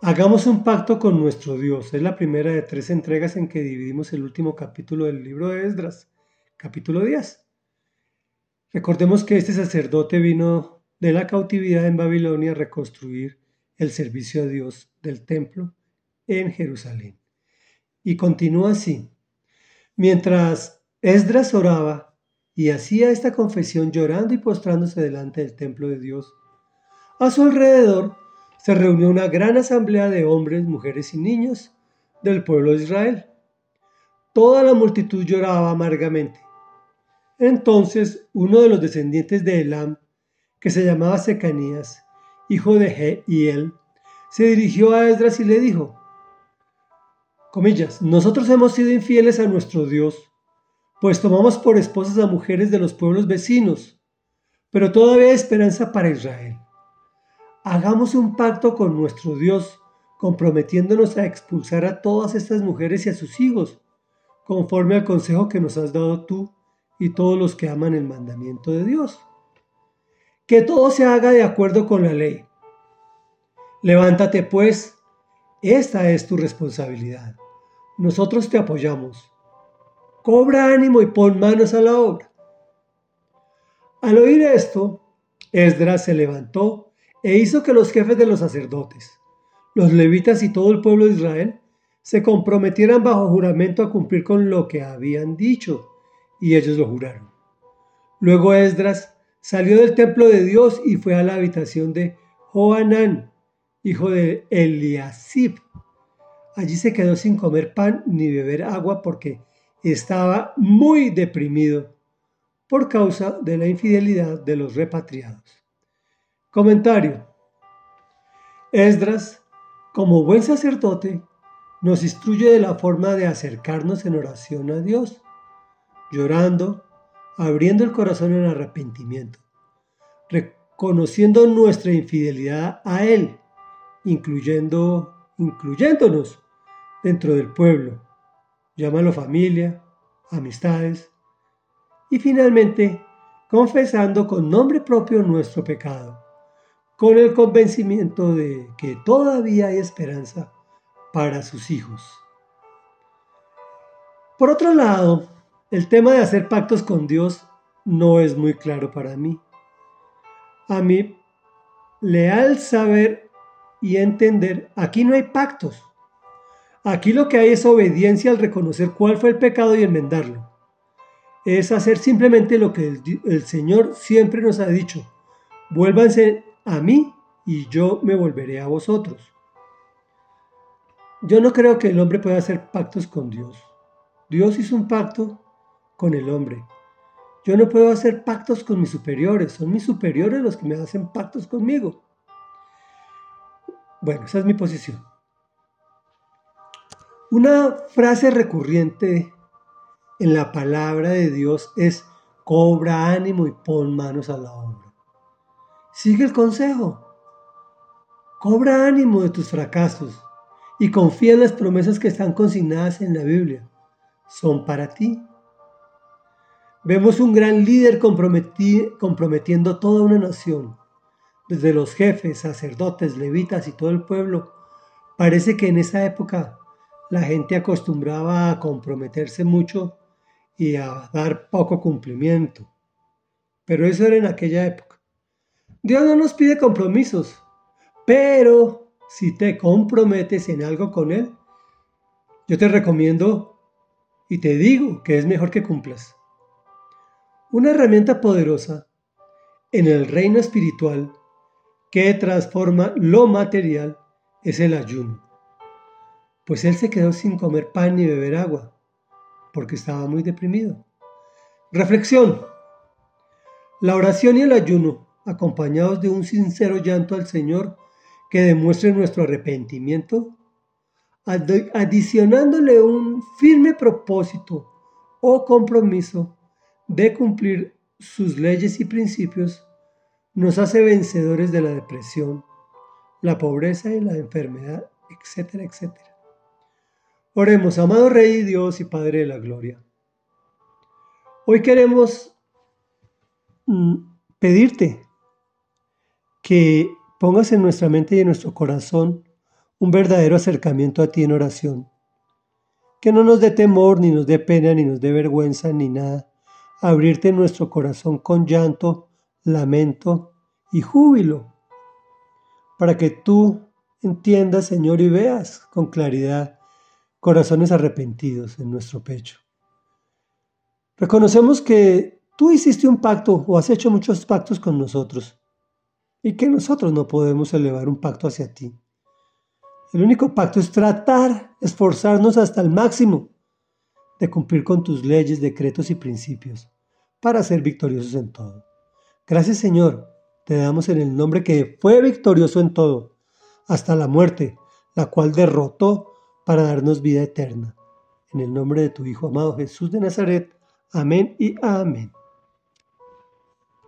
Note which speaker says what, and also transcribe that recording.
Speaker 1: Hagamos un pacto con nuestro Dios. Es la primera de tres entregas en que dividimos el último capítulo del libro de Esdras, capítulo 10. Recordemos que este sacerdote vino de la cautividad en Babilonia a reconstruir el servicio a Dios del templo en Jerusalén. Y continúa así. Mientras Esdras oraba y hacía esta confesión llorando y postrándose delante del templo de Dios, a su alrededor se reunió una gran asamblea de hombres, mujeres y niños del pueblo de Israel. Toda la multitud lloraba amargamente. Entonces uno de los descendientes de Elam, que se llamaba Secanías, hijo de Jehiel, se dirigió a Esdras y le dijo, comillas, nosotros hemos sido infieles a nuestro Dios, pues tomamos por esposas a mujeres de los pueblos vecinos, pero todavía hay esperanza para Israel hagamos un pacto con nuestro Dios, comprometiéndonos a expulsar a todas estas mujeres y a sus hijos, conforme al consejo que nos has dado tú y todos los que aman el mandamiento de Dios. Que todo se haga de acuerdo con la ley. Levántate pues, esta es tu responsabilidad. Nosotros te apoyamos. Cobra ánimo y pon manos a la obra. Al oír esto, Esdras se levantó e hizo que los jefes de los sacerdotes, los levitas y todo el pueblo de Israel se comprometieran bajo juramento a cumplir con lo que habían dicho, y ellos lo juraron. Luego Esdras salió del templo de Dios y fue a la habitación de Joanán, hijo de Eliasib. Allí se quedó sin comer pan ni beber agua porque estaba muy deprimido por causa de la infidelidad de los repatriados. Comentario. Esdras, como buen sacerdote, nos instruye de la forma de acercarnos en oración a Dios, llorando, abriendo el corazón en arrepentimiento, reconociendo nuestra infidelidad a Él, incluyéndonos dentro del pueblo. Llámalo familia, amistades y finalmente confesando con nombre propio nuestro pecado con el convencimiento de que todavía hay esperanza para sus hijos. Por otro lado, el tema de hacer pactos con Dios no es muy claro para mí. A mí, leal saber y entender, aquí no hay pactos. Aquí lo que hay es obediencia al reconocer cuál fue el pecado y enmendarlo. Es hacer simplemente lo que el, el Señor siempre nos ha dicho. Vuélvanse a mí y yo me volveré a vosotros. Yo no creo que el hombre pueda hacer pactos con Dios. Dios hizo un pacto con el hombre. Yo no puedo hacer pactos con mis superiores. Son mis superiores los que me hacen pactos conmigo. Bueno, esa es mi posición. Una frase recurrente en la palabra de Dios es cobra ánimo y pon manos a la obra. Sigue el consejo. Cobra ánimo de tus fracasos y confía en las promesas que están consignadas en la Biblia. Son para ti. Vemos un gran líder comprometiendo toda una nación, desde los jefes, sacerdotes, levitas y todo el pueblo. Parece que en esa época la gente acostumbraba a comprometerse mucho y a dar poco cumplimiento. Pero eso era en aquella época. Dios no nos pide compromisos, pero si te comprometes en algo con Él, yo te recomiendo y te digo que es mejor que cumplas. Una herramienta poderosa en el reino espiritual que transforma lo material es el ayuno. Pues él se quedó sin comer pan ni beber agua porque estaba muy deprimido. Reflexión. La oración y el ayuno acompañados de un sincero llanto al Señor que demuestre nuestro arrepentimiento, adicionándole un firme propósito o compromiso de cumplir sus leyes y principios, nos hace vencedores de la depresión, la pobreza y la enfermedad, etcétera, etcétera. Oremos, amado Rey Dios y Padre de la Gloria. Hoy queremos mm, pedirte que pongas en nuestra mente y en nuestro corazón un verdadero acercamiento a ti en oración. Que no nos dé temor, ni nos dé pena, ni nos dé vergüenza, ni nada. Abrirte nuestro corazón con llanto, lamento y júbilo, para que tú entiendas, Señor, y veas con claridad corazones arrepentidos en nuestro pecho. Reconocemos que tú hiciste un pacto o has hecho muchos pactos con nosotros y que nosotros no podemos elevar un pacto hacia ti. El único pacto es tratar, esforzarnos hasta el máximo de cumplir con tus leyes, decretos y principios para ser victoriosos en todo. Gracias Señor, te damos en el nombre que fue victorioso en todo, hasta la muerte, la cual derrotó para darnos vida eterna. En el nombre de tu Hijo amado Jesús de Nazaret. Amén y amén.